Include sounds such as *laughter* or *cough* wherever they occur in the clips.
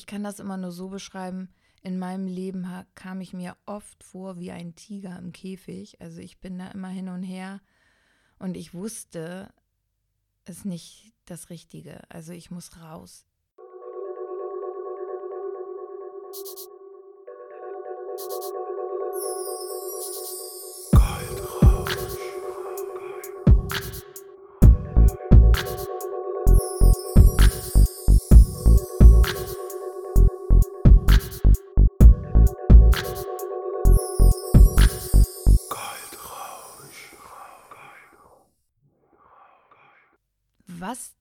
Ich kann das immer nur so beschreiben, in meinem Leben kam ich mir oft vor wie ein Tiger im Käfig. Also ich bin da immer hin und her und ich wusste, es ist nicht das Richtige. Also ich muss raus.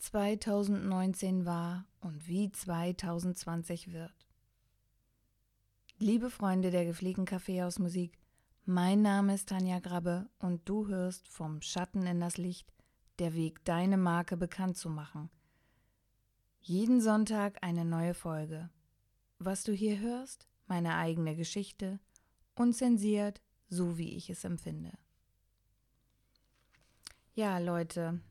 2019 war und wie 2020 wird. Liebe Freunde der gepflegten Kaffeehausmusik, mein Name ist Tanja Grabbe und du hörst vom Schatten in das Licht, der Weg, deine Marke bekannt zu machen. Jeden Sonntag eine neue Folge. Was du hier hörst, meine eigene Geschichte, unzensiert, so wie ich es empfinde. Ja, Leute,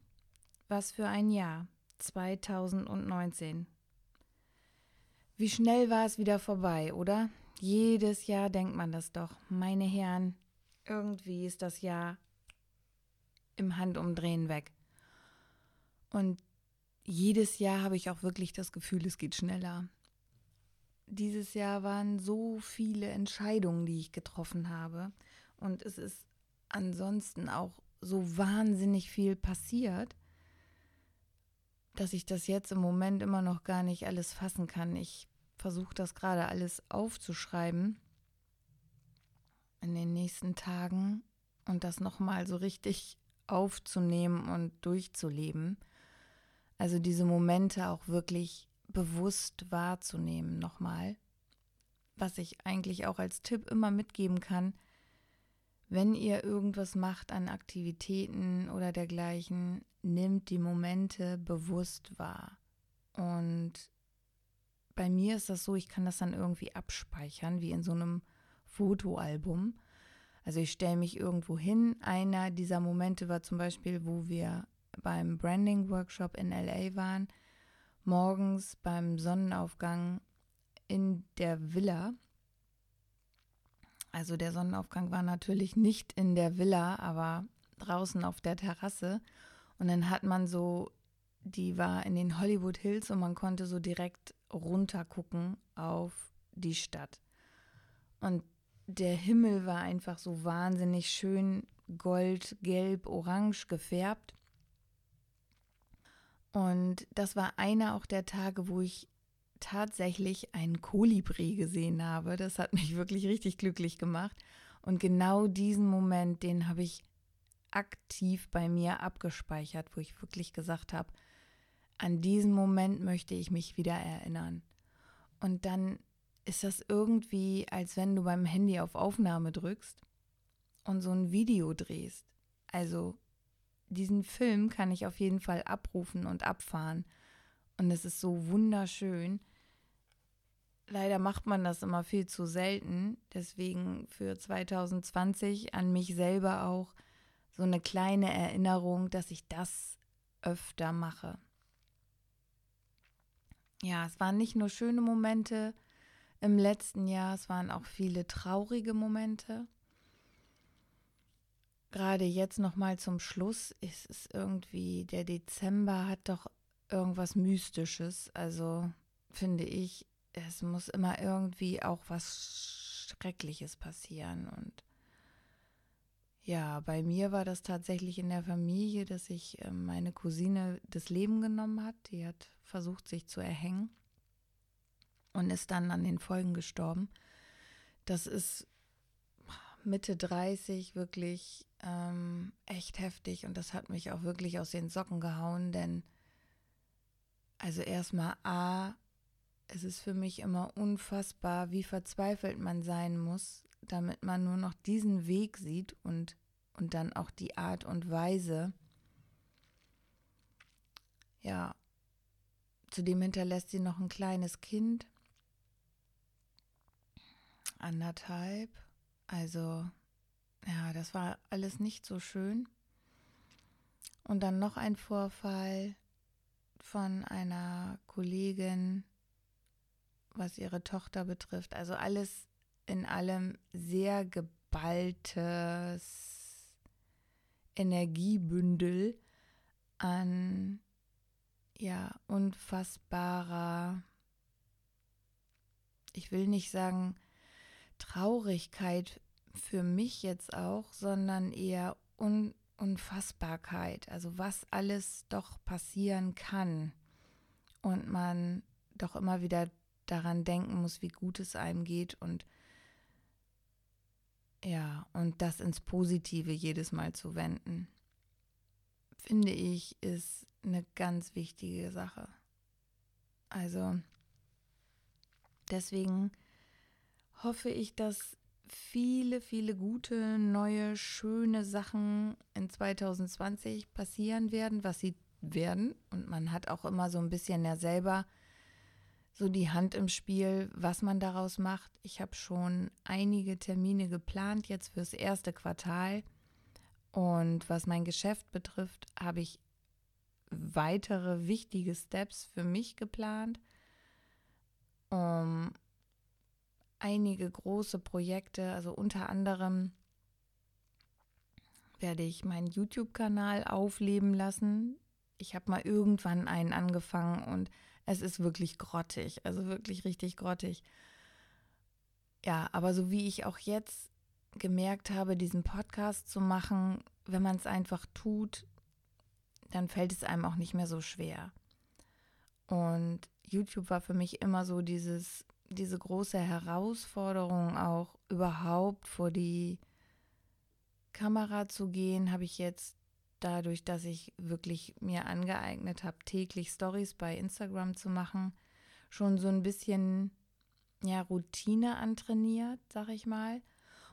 was für ein Jahr. 2019. Wie schnell war es wieder vorbei, oder? Jedes Jahr denkt man das doch. Meine Herren, irgendwie ist das Jahr im Handumdrehen weg. Und jedes Jahr habe ich auch wirklich das Gefühl, es geht schneller. Dieses Jahr waren so viele Entscheidungen, die ich getroffen habe. Und es ist ansonsten auch so wahnsinnig viel passiert dass ich das jetzt im Moment immer noch gar nicht alles fassen kann. Ich versuche das gerade alles aufzuschreiben in den nächsten Tagen und das nochmal so richtig aufzunehmen und durchzuleben. Also diese Momente auch wirklich bewusst wahrzunehmen nochmal. Was ich eigentlich auch als Tipp immer mitgeben kann, wenn ihr irgendwas macht an Aktivitäten oder dergleichen, nimmt die Momente bewusst wahr. Und bei mir ist das so, ich kann das dann irgendwie abspeichern, wie in so einem Fotoalbum. Also ich stelle mich irgendwo hin. Einer dieser Momente war zum Beispiel, wo wir beim Branding-Workshop in LA waren, morgens beim Sonnenaufgang in der Villa. Also der Sonnenaufgang war natürlich nicht in der Villa, aber draußen auf der Terrasse. Und dann hat man so, die war in den Hollywood Hills und man konnte so direkt runter gucken auf die Stadt. Und der Himmel war einfach so wahnsinnig schön gold, gelb, orange gefärbt. Und das war einer auch der Tage, wo ich tatsächlich einen Kolibri gesehen habe. Das hat mich wirklich richtig glücklich gemacht. Und genau diesen Moment, den habe ich aktiv bei mir abgespeichert, wo ich wirklich gesagt habe, an diesen Moment möchte ich mich wieder erinnern. Und dann ist das irgendwie, als wenn du beim Handy auf Aufnahme drückst und so ein Video drehst. Also diesen Film kann ich auf jeden Fall abrufen und abfahren. Und es ist so wunderschön. Leider macht man das immer viel zu selten. Deswegen für 2020 an mich selber auch so eine kleine Erinnerung, dass ich das öfter mache. Ja, es waren nicht nur schöne Momente im letzten Jahr, es waren auch viele traurige Momente. Gerade jetzt noch mal zum Schluss ist es irgendwie der Dezember hat doch irgendwas mystisches, also finde ich, es muss immer irgendwie auch was Schreckliches passieren und ja, bei mir war das tatsächlich in der Familie, dass sich ähm, meine Cousine das Leben genommen hat. Die hat versucht, sich zu erhängen und ist dann an den Folgen gestorben. Das ist Mitte 30 wirklich ähm, echt heftig und das hat mich auch wirklich aus den Socken gehauen, denn also erstmal A, es ist für mich immer unfassbar, wie verzweifelt man sein muss, damit man nur noch diesen Weg sieht und, und dann auch die Art und Weise. Ja, zudem hinterlässt sie noch ein kleines Kind, anderthalb. Also, ja, das war alles nicht so schön. Und dann noch ein Vorfall von einer Kollegin, was ihre Tochter betrifft. Also alles in allem sehr geballtes Energiebündel an ja unfassbarer, ich will nicht sagen Traurigkeit für mich jetzt auch, sondern eher Un Unfassbarkeit. Also was alles doch passieren kann und man doch immer wieder daran denken muss, wie gut es einem geht und ja, und das ins Positive jedes Mal zu wenden, finde ich, ist eine ganz wichtige Sache. Also deswegen hoffe ich, dass viele, viele gute, neue, schöne Sachen in 2020 passieren werden, was sie werden. Und man hat auch immer so ein bisschen ja selber so die Hand im Spiel, was man daraus macht. Ich habe schon einige Termine geplant jetzt fürs erste Quartal. Und was mein Geschäft betrifft, habe ich weitere wichtige Steps für mich geplant, um einige große Projekte, also unter anderem werde ich meinen YouTube-Kanal aufleben lassen. Ich habe mal irgendwann einen angefangen und es ist wirklich grottig, also wirklich richtig grottig. Ja, aber so wie ich auch jetzt gemerkt habe, diesen Podcast zu machen, wenn man es einfach tut, dann fällt es einem auch nicht mehr so schwer. Und YouTube war für mich immer so dieses, diese große Herausforderung auch überhaupt vor die Kamera zu gehen, habe ich jetzt dadurch, dass ich wirklich mir angeeignet habe, täglich Stories bei Instagram zu machen, schon so ein bisschen ja, Routine antrainiert, sag ich mal.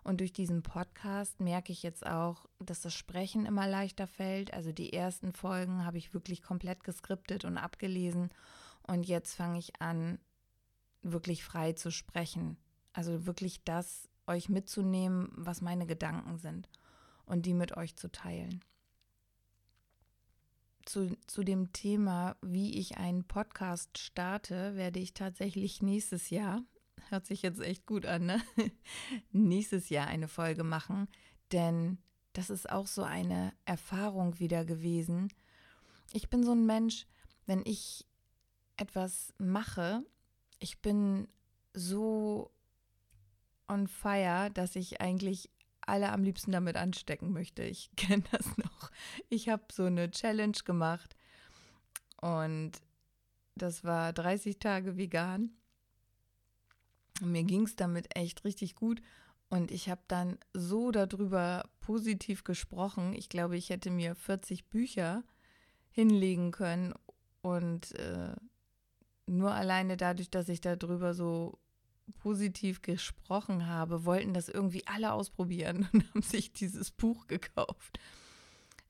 Und durch diesen Podcast merke ich jetzt auch, dass das Sprechen immer leichter fällt. Also die ersten Folgen habe ich wirklich komplett geskriptet und abgelesen. Und jetzt fange ich an, wirklich frei zu sprechen. Also wirklich das euch mitzunehmen, was meine Gedanken sind und die mit euch zu teilen zu, zu dem Thema, wie ich einen Podcast starte, werde ich tatsächlich nächstes Jahr, hört sich jetzt echt gut an, ne? *laughs* nächstes Jahr eine Folge machen, denn das ist auch so eine Erfahrung wieder gewesen. Ich bin so ein Mensch, wenn ich etwas mache, ich bin so on fire, dass ich eigentlich alle am liebsten damit anstecken möchte. Ich *laughs* kenne das noch. Ich habe so eine Challenge gemacht und das war 30 Tage vegan. mir ging es damit echt richtig gut und ich habe dann so darüber positiv gesprochen. Ich glaube, ich hätte mir 40 Bücher hinlegen können und äh, nur alleine dadurch, dass ich darüber so positiv gesprochen habe, wollten das irgendwie alle ausprobieren *laughs* und haben sich dieses Buch gekauft.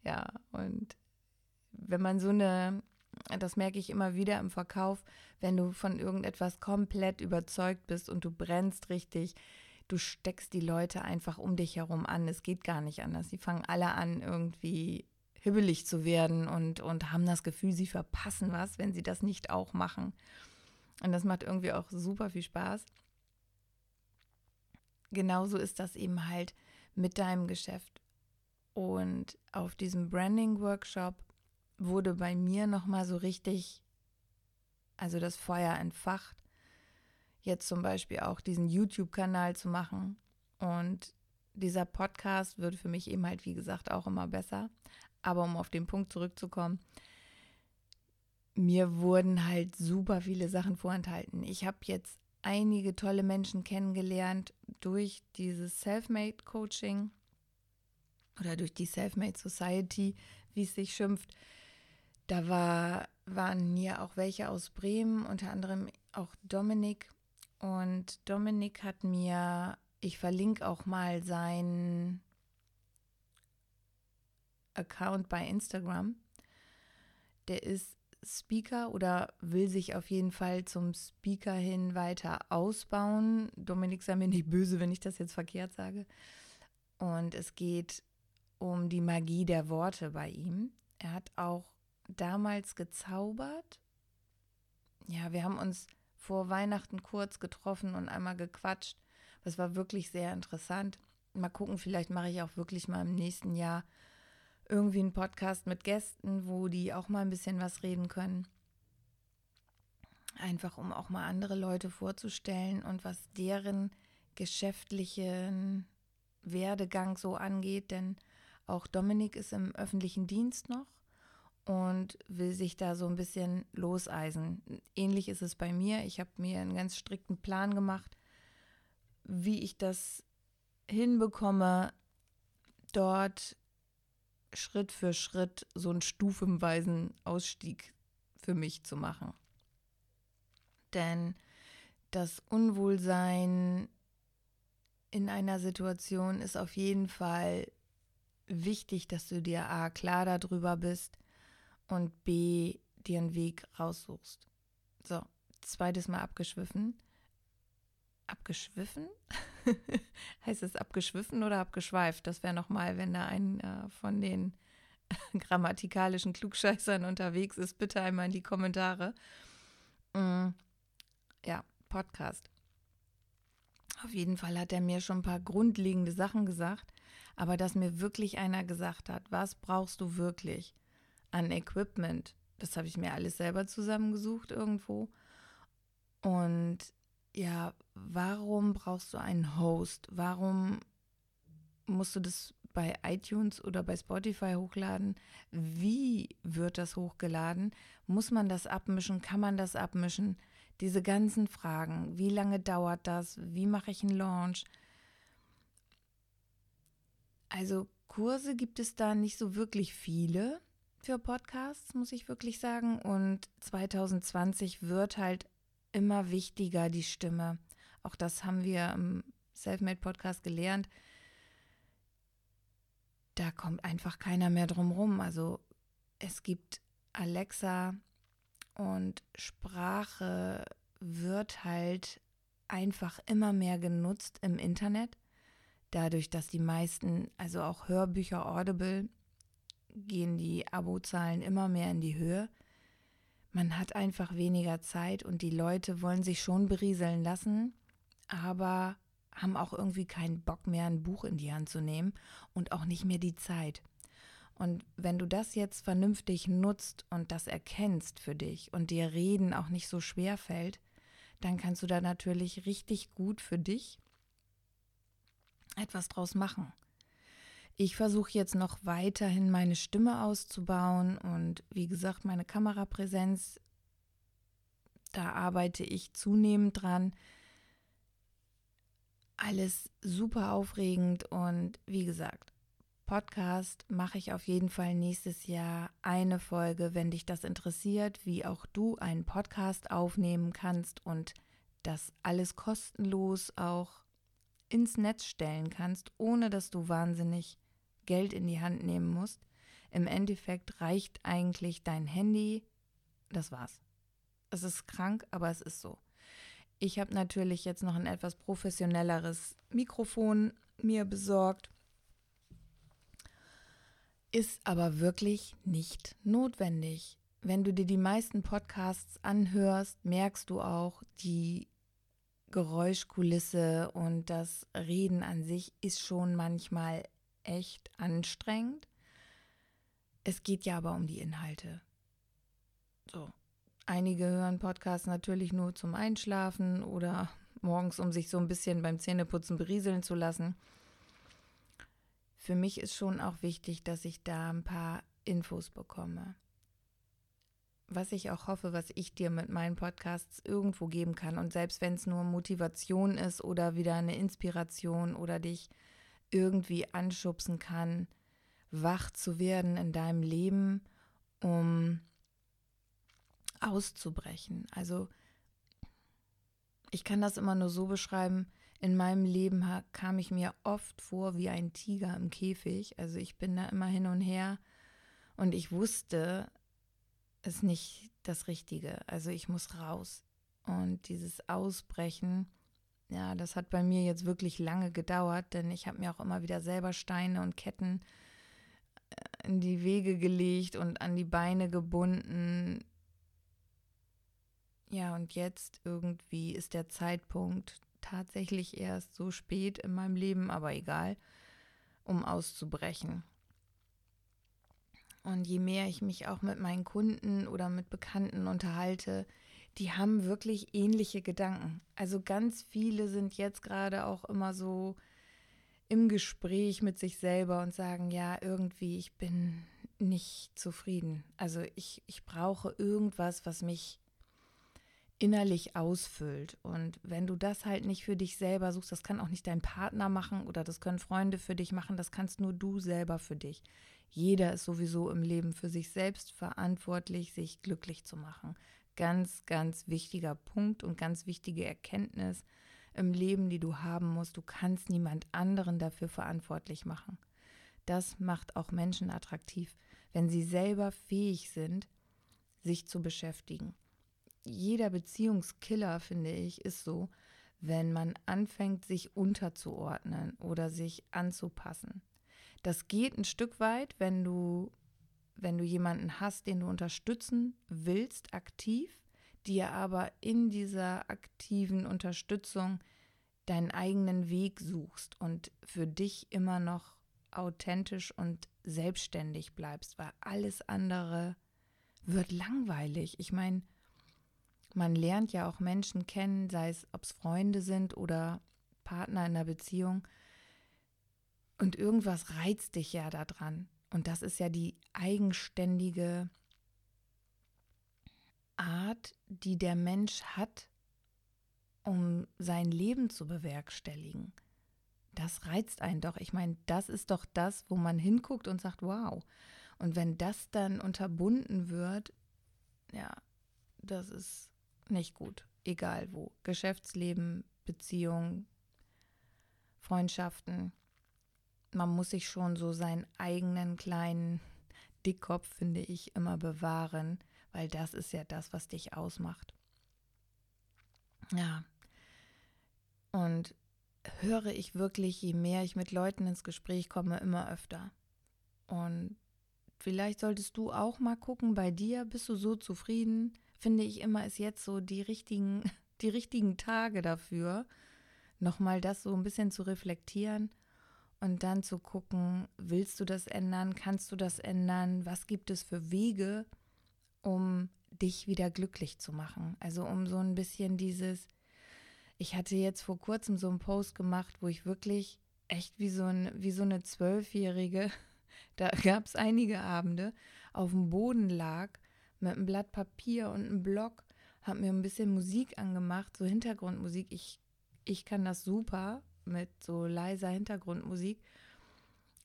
Ja, und wenn man so eine, das merke ich immer wieder im Verkauf, wenn du von irgendetwas komplett überzeugt bist und du brennst richtig, du steckst die Leute einfach um dich herum an. Es geht gar nicht anders. Sie fangen alle an, irgendwie hibbelig zu werden und, und haben das Gefühl, sie verpassen was, wenn sie das nicht auch machen. Und das macht irgendwie auch super viel Spaß genauso ist das eben halt mit deinem Geschäft. Und auf diesem Branding-Workshop wurde bei mir nochmal so richtig, also das Feuer entfacht, jetzt zum Beispiel auch diesen YouTube-Kanal zu machen. Und dieser Podcast wird für mich eben halt, wie gesagt, auch immer besser. Aber um auf den Punkt zurückzukommen, mir wurden halt super viele Sachen vorenthalten. Ich habe jetzt einige tolle Menschen kennengelernt durch dieses Selfmade Coaching oder durch die Selfmade Society, wie es sich schimpft. Da war, waren hier auch welche aus Bremen, unter anderem auch Dominik. Und Dominik hat mir, ich verlinke auch mal seinen Account bei Instagram. Der ist Speaker oder will sich auf jeden Fall zum Speaker hin weiter ausbauen. Dominik sei mir nicht böse, wenn ich das jetzt verkehrt sage. Und es geht um die Magie der Worte bei ihm. Er hat auch damals gezaubert. Ja, wir haben uns vor Weihnachten kurz getroffen und einmal gequatscht. Das war wirklich sehr interessant. Mal gucken, vielleicht mache ich auch wirklich mal im nächsten Jahr irgendwie einen Podcast mit Gästen, wo die auch mal ein bisschen was reden können. Einfach um auch mal andere Leute vorzustellen und was deren geschäftlichen Werdegang so angeht, denn auch Dominik ist im öffentlichen Dienst noch und will sich da so ein bisschen loseisen. Ähnlich ist es bei mir. Ich habe mir einen ganz strikten Plan gemacht, wie ich das hinbekomme, dort Schritt für Schritt so einen stufenweisen Ausstieg für mich zu machen. Denn das Unwohlsein in einer Situation ist auf jeden Fall wichtig, dass du dir A klar darüber bist und B dir einen Weg raussuchst. So, zweites Mal abgeschwiffen. Abgeschwiffen? *laughs* *laughs* heißt es abgeschwiffen oder abgeschweift? Das wäre nochmal, wenn da ein äh, von den *laughs* grammatikalischen Klugscheißern unterwegs ist, bitte einmal in die Kommentare. Mm, ja, Podcast. Auf jeden Fall hat er mir schon ein paar grundlegende Sachen gesagt, aber dass mir wirklich einer gesagt hat, was brauchst du wirklich an Equipment? Das habe ich mir alles selber zusammengesucht irgendwo. Und ja, warum brauchst du einen Host? Warum musst du das bei iTunes oder bei Spotify hochladen? Wie wird das hochgeladen? Muss man das abmischen? Kann man das abmischen? Diese ganzen Fragen. Wie lange dauert das? Wie mache ich einen Launch? Also Kurse gibt es da nicht so wirklich viele für Podcasts, muss ich wirklich sagen. Und 2020 wird halt immer wichtiger, die Stimme. Auch das haben wir im Selfmade Podcast gelernt. Da kommt einfach keiner mehr drum rum. Also es gibt Alexa und Sprache wird halt einfach immer mehr genutzt im Internet. Dadurch, dass die meisten, also auch Hörbücher Audible, gehen die Abozahlen immer mehr in die Höhe man hat einfach weniger Zeit und die Leute wollen sich schon berieseln lassen, aber haben auch irgendwie keinen Bock mehr, ein Buch in die Hand zu nehmen und auch nicht mehr die Zeit. Und wenn du das jetzt vernünftig nutzt und das erkennst für dich und dir Reden auch nicht so schwer fällt, dann kannst du da natürlich richtig gut für dich etwas draus machen. Ich versuche jetzt noch weiterhin meine Stimme auszubauen und wie gesagt, meine Kamerapräsenz, da arbeite ich zunehmend dran. Alles super aufregend und wie gesagt, Podcast mache ich auf jeden Fall nächstes Jahr eine Folge, wenn dich das interessiert, wie auch du einen Podcast aufnehmen kannst und das alles kostenlos auch ins Netz stellen kannst, ohne dass du wahnsinnig Geld in die Hand nehmen musst. Im Endeffekt reicht eigentlich dein Handy. Das war's. Es ist krank, aber es ist so. Ich habe natürlich jetzt noch ein etwas professionelleres Mikrofon mir besorgt. Ist aber wirklich nicht notwendig. Wenn du dir die meisten Podcasts anhörst, merkst du auch, die Geräuschkulisse und das Reden an sich ist schon manchmal echt anstrengend. Es geht ja aber um die Inhalte. So. Einige hören Podcasts natürlich nur zum Einschlafen oder morgens, um sich so ein bisschen beim Zähneputzen berieseln zu lassen. Für mich ist schon auch wichtig, dass ich da ein paar Infos bekomme. Was ich auch hoffe, was ich dir mit meinen Podcasts irgendwo geben kann. Und selbst wenn es nur Motivation ist oder wieder eine Inspiration oder dich irgendwie anschubsen kann, wach zu werden in deinem Leben, um auszubrechen. Also ich kann das immer nur so beschreiben, in meinem Leben kam ich mir oft vor wie ein Tiger im Käfig. Also ich bin da immer hin und her und ich wusste, es ist nicht das Richtige. Also ich muss raus. Und dieses Ausbrechen ja, das hat bei mir jetzt wirklich lange gedauert, denn ich habe mir auch immer wieder selber Steine und Ketten äh, in die Wege gelegt und an die Beine gebunden, Ja, und jetzt irgendwie ist der Zeitpunkt tatsächlich erst so spät in meinem Leben, aber egal, um auszubrechen. Und je mehr ich mich auch mit meinen Kunden oder mit Bekannten unterhalte, die haben wirklich ähnliche Gedanken. Also ganz viele sind jetzt gerade auch immer so im Gespräch mit sich selber und sagen, ja, irgendwie, ich bin nicht zufrieden. Also ich, ich brauche irgendwas, was mich innerlich ausfüllt. Und wenn du das halt nicht für dich selber suchst, das kann auch nicht dein Partner machen oder das können Freunde für dich machen, das kannst nur du selber für dich. Jeder ist sowieso im Leben für sich selbst verantwortlich, sich glücklich zu machen. Ganz, ganz wichtiger Punkt und ganz wichtige Erkenntnis im Leben, die du haben musst. Du kannst niemand anderen dafür verantwortlich machen. Das macht auch Menschen attraktiv, wenn sie selber fähig sind, sich zu beschäftigen jeder Beziehungskiller, finde ich, ist so, wenn man anfängt, sich unterzuordnen oder sich anzupassen. Das geht ein Stück weit, wenn du, wenn du jemanden hast, den du unterstützen willst, aktiv, dir aber in dieser aktiven Unterstützung deinen eigenen Weg suchst und für dich immer noch authentisch und selbstständig bleibst, weil alles andere wird langweilig. Ich meine, man lernt ja auch Menschen kennen, sei es, ob es Freunde sind oder Partner in der Beziehung. Und irgendwas reizt dich ja daran. Und das ist ja die eigenständige Art, die der Mensch hat, um sein Leben zu bewerkstelligen. Das reizt einen doch. Ich meine, das ist doch das, wo man hinguckt und sagt, wow. Und wenn das dann unterbunden wird, ja, das ist nicht gut, egal wo. Geschäftsleben, Beziehung, Freundschaften. Man muss sich schon so seinen eigenen kleinen Dickkopf, finde ich, immer bewahren, weil das ist ja das, was dich ausmacht. Ja. Und höre ich wirklich, je mehr ich mit Leuten ins Gespräch komme, immer öfter. Und vielleicht solltest du auch mal gucken, bei dir bist du so zufrieden, finde ich immer, ist jetzt so die richtigen, *laughs* die richtigen Tage dafür, nochmal das so ein bisschen zu reflektieren und dann zu gucken, willst du das ändern, kannst du das ändern, was gibt es für Wege, um dich wieder glücklich zu machen. Also um so ein bisschen dieses, ich hatte jetzt vor kurzem so einen Post gemacht, wo ich wirklich echt wie so, ein, wie so eine Zwölfjährige, *laughs* da gab es einige Abende, auf dem Boden lag mit einem Blatt Papier und einem Block, habe mir ein bisschen Musik angemacht, so Hintergrundmusik. Ich, ich kann das super mit so leiser Hintergrundmusik.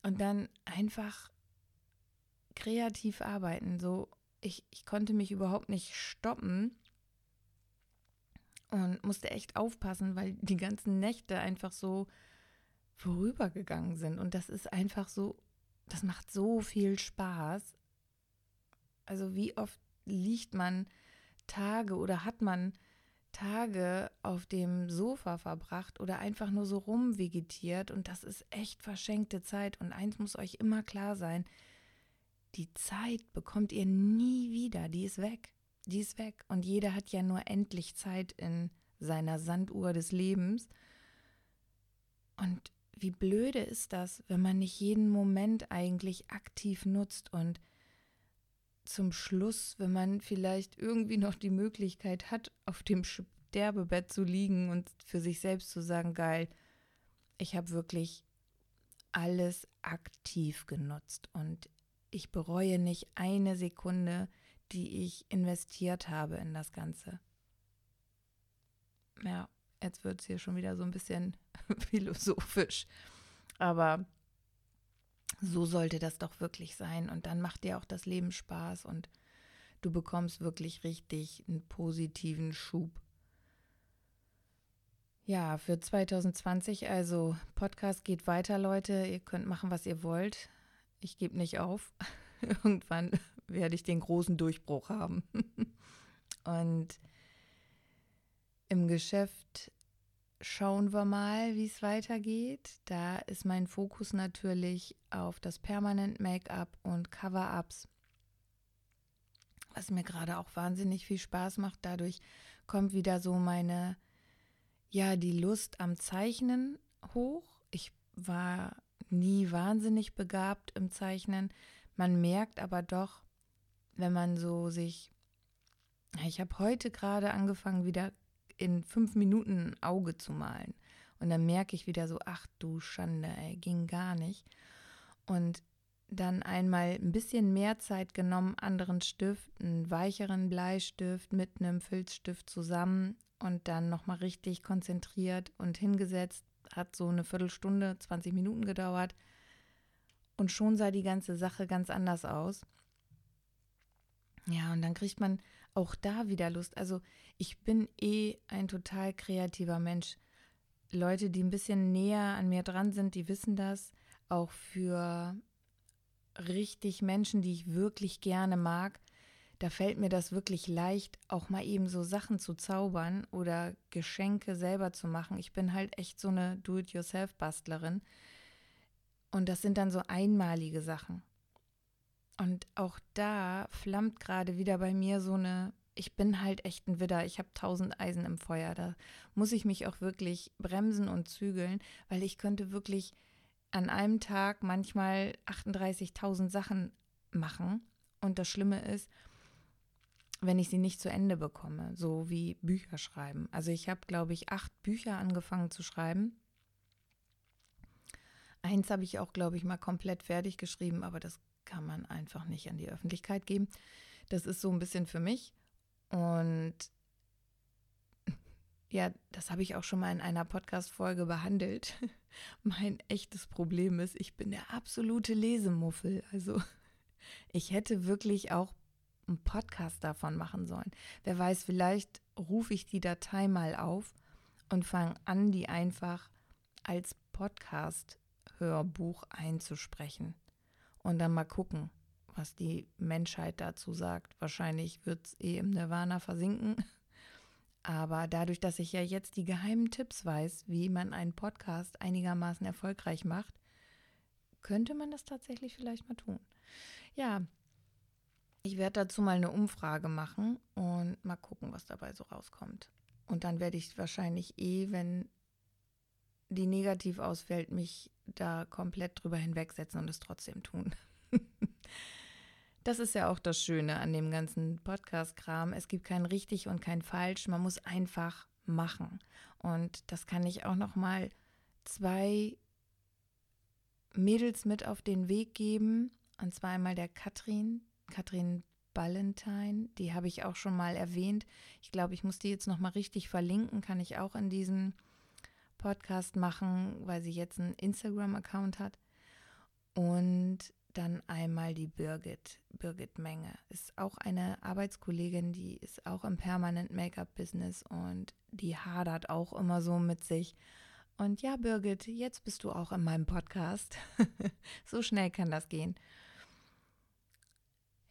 Und dann einfach kreativ arbeiten. So, ich, ich konnte mich überhaupt nicht stoppen und musste echt aufpassen, weil die ganzen Nächte einfach so vorübergegangen sind. Und das ist einfach so, das macht so viel Spaß. Also wie oft liegt man Tage oder hat man Tage auf dem Sofa verbracht oder einfach nur so rumvegetiert und das ist echt verschenkte Zeit und eins muss euch immer klar sein, die Zeit bekommt ihr nie wieder, die ist weg, die ist weg und jeder hat ja nur endlich Zeit in seiner Sanduhr des Lebens. Und wie blöde ist das, wenn man nicht jeden Moment eigentlich aktiv nutzt und zum Schluss, wenn man vielleicht irgendwie noch die Möglichkeit hat, auf dem Sterbebett zu liegen und für sich selbst zu sagen, geil, ich habe wirklich alles aktiv genutzt und ich bereue nicht eine Sekunde, die ich investiert habe in das Ganze. Ja, jetzt wird es hier schon wieder so ein bisschen *laughs* philosophisch. Aber so sollte das doch wirklich sein. Und dann macht dir auch das Leben Spaß und du bekommst wirklich richtig einen positiven Schub. Ja, für 2020, also Podcast geht weiter, Leute. Ihr könnt machen, was ihr wollt. Ich gebe nicht auf. *laughs* Irgendwann werde ich den großen Durchbruch haben. *laughs* und im Geschäft schauen wir mal, wie es weitergeht. Da ist mein Fokus natürlich auf das Permanent Make-up und Cover-Ups, was mir gerade auch wahnsinnig viel Spaß macht. Dadurch kommt wieder so meine, ja, die Lust am Zeichnen hoch. Ich war nie wahnsinnig begabt im Zeichnen. Man merkt aber doch, wenn man so sich, ich habe heute gerade angefangen, wieder in fünf Minuten ein Auge zu malen. Und dann merke ich wieder so, ach du Schande, ey, ging gar nicht. Und dann einmal ein bisschen mehr Zeit genommen, anderen Stift, einen weicheren Bleistift mit einem Filzstift zusammen und dann nochmal richtig konzentriert und hingesetzt. Hat so eine Viertelstunde, 20 Minuten gedauert. Und schon sah die ganze Sache ganz anders aus. Ja, und dann kriegt man auch da wieder Lust. Also ich bin eh ein total kreativer Mensch. Leute, die ein bisschen näher an mir dran sind, die wissen das. Auch für richtig Menschen, die ich wirklich gerne mag, da fällt mir das wirklich leicht, auch mal eben so Sachen zu zaubern oder Geschenke selber zu machen. Ich bin halt echt so eine Do-it-yourself-Bastlerin. Und das sind dann so einmalige Sachen. Und auch da flammt gerade wieder bei mir so eine, ich bin halt echt ein Widder, ich habe tausend Eisen im Feuer. Da muss ich mich auch wirklich bremsen und zügeln, weil ich könnte wirklich an einem Tag manchmal 38.000 Sachen machen. Und das Schlimme ist, wenn ich sie nicht zu Ende bekomme, so wie Bücher schreiben. Also ich habe, glaube ich, acht Bücher angefangen zu schreiben. Eins habe ich auch, glaube ich, mal komplett fertig geschrieben, aber das kann man einfach nicht an die Öffentlichkeit geben. Das ist so ein bisschen für mich. Und *laughs* ja, das habe ich auch schon mal in einer Podcast-Folge behandelt. *laughs* mein echtes Problem ist, ich bin der absolute Lesemuffel. Also *laughs* ich hätte wirklich auch einen Podcast davon machen sollen. Wer weiß, vielleicht rufe ich die Datei mal auf und fange an, die einfach als Podcast-Hörbuch einzusprechen. Und dann mal gucken, was die Menschheit dazu sagt. Wahrscheinlich wird es eh im Nirvana versinken. Aber dadurch, dass ich ja jetzt die geheimen Tipps weiß, wie man einen Podcast einigermaßen erfolgreich macht, könnte man das tatsächlich vielleicht mal tun. Ja, ich werde dazu mal eine Umfrage machen und mal gucken, was dabei so rauskommt. Und dann werde ich wahrscheinlich eh, wenn die negativ ausfällt, mich da komplett drüber hinwegsetzen und es trotzdem tun. Das ist ja auch das Schöne an dem ganzen Podcast-Kram. Es gibt kein richtig und kein falsch. Man muss einfach machen. Und das kann ich auch noch mal zwei Mädels mit auf den Weg geben. Und zwar einmal der Katrin, Katrin Ballentine. Die habe ich auch schon mal erwähnt. Ich glaube, ich muss die jetzt noch mal richtig verlinken. Kann ich auch in diesem Podcast machen, weil sie jetzt einen Instagram-Account hat. Und dann einmal die Birgit, Birgit Menge. Ist auch eine Arbeitskollegin, die ist auch im Permanent Make-up-Business und die hadert auch immer so mit sich. Und ja, Birgit, jetzt bist du auch in meinem Podcast. *laughs* so schnell kann das gehen.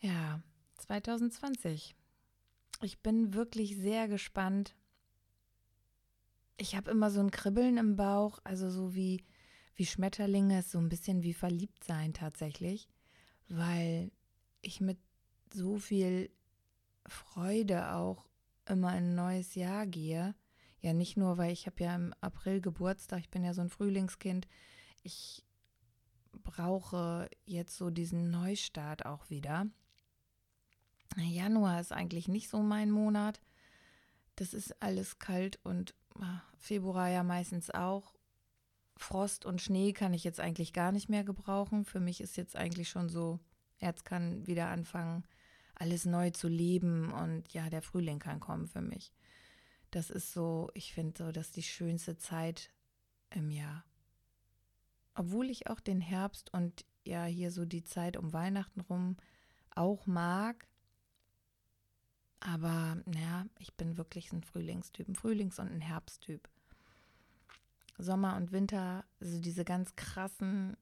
Ja, 2020. Ich bin wirklich sehr gespannt. Ich habe immer so ein Kribbeln im Bauch, also so wie wie Schmetterlinge ist so ein bisschen wie verliebt sein tatsächlich, weil ich mit so viel Freude auch immer in ein neues Jahr gehe. Ja, nicht nur, weil ich habe ja im April Geburtstag, ich bin ja so ein Frühlingskind. Ich brauche jetzt so diesen Neustart auch wieder. Januar ist eigentlich nicht so mein Monat. Das ist alles kalt und Februar ja meistens auch. Frost und Schnee kann ich jetzt eigentlich gar nicht mehr gebrauchen. Für mich ist jetzt eigentlich schon so, jetzt kann wieder anfangen, alles neu zu leben und ja, der Frühling kann kommen für mich. Das ist so, ich finde so, das ist die schönste Zeit im Jahr. Obwohl ich auch den Herbst und ja hier so die Zeit um Weihnachten rum auch mag. Aber naja, ich bin wirklich ein Frühlingstyp, ein Frühlings- und ein Herbsttyp. Sommer und Winter, also diese ganz krassen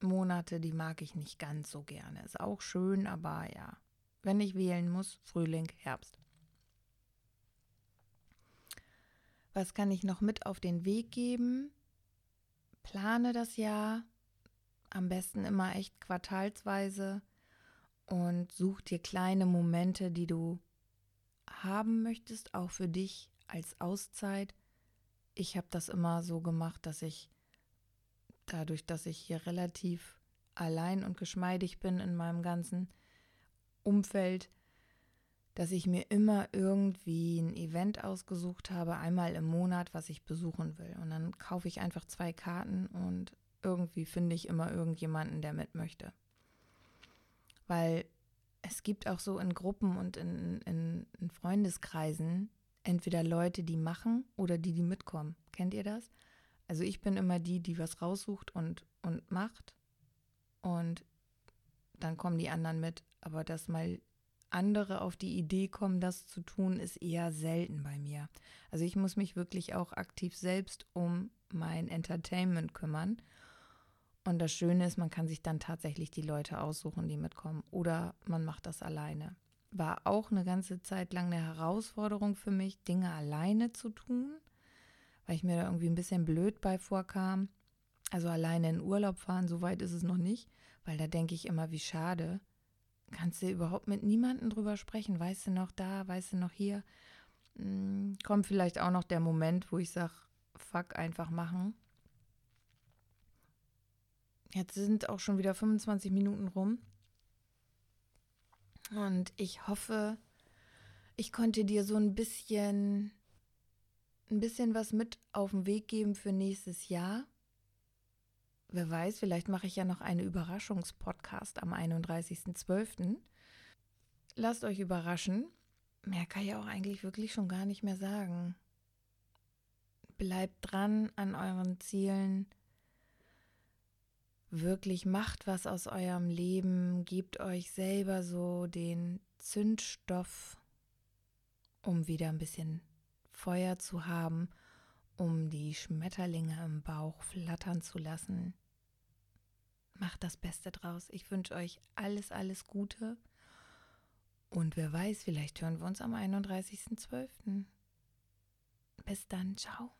Monate, die mag ich nicht ganz so gerne. Ist auch schön, aber ja, wenn ich wählen muss, Frühling, Herbst. Was kann ich noch mit auf den Weg geben? Plane das Jahr, am besten immer echt quartalsweise und such dir kleine Momente, die du haben möchtest, auch für dich als Auszeit. Ich habe das immer so gemacht, dass ich dadurch, dass ich hier relativ allein und geschmeidig bin in meinem ganzen Umfeld, dass ich mir immer irgendwie ein Event ausgesucht habe, einmal im Monat, was ich besuchen will. Und dann kaufe ich einfach zwei Karten und irgendwie finde ich immer irgendjemanden, der mit möchte. Weil es gibt auch so in Gruppen und in, in, in Freundeskreisen entweder Leute, die machen oder die, die mitkommen. Kennt ihr das? Also ich bin immer die, die was raussucht und, und macht. Und dann kommen die anderen mit. Aber dass mal andere auf die Idee kommen, das zu tun, ist eher selten bei mir. Also ich muss mich wirklich auch aktiv selbst um mein Entertainment kümmern. Und das Schöne ist, man kann sich dann tatsächlich die Leute aussuchen, die mitkommen. Oder man macht das alleine. War auch eine ganze Zeit lang eine Herausforderung für mich, Dinge alleine zu tun, weil ich mir da irgendwie ein bisschen blöd bei vorkam. Also alleine in Urlaub fahren, so weit ist es noch nicht, weil da denke ich immer, wie schade, kannst du überhaupt mit niemandem drüber sprechen. Weißt du noch da, weißt du noch hier? Hm, kommt vielleicht auch noch der Moment, wo ich sage, fuck, einfach machen. Jetzt sind auch schon wieder 25 Minuten rum. Und ich hoffe, ich konnte dir so ein bisschen, ein bisschen was mit auf den Weg geben für nächstes Jahr. Wer weiß, vielleicht mache ich ja noch eine Überraschungspodcast am 31.12. Lasst euch überraschen. Mehr kann ich auch eigentlich wirklich schon gar nicht mehr sagen. Bleibt dran an euren Zielen. Wirklich macht was aus eurem Leben. Gebt euch selber so den Zündstoff, um wieder ein bisschen Feuer zu haben um die Schmetterlinge im Bauch flattern zu lassen. Macht das Beste draus. Ich wünsche euch alles, alles Gute. Und wer weiß, vielleicht hören wir uns am 31.12. Bis dann, ciao.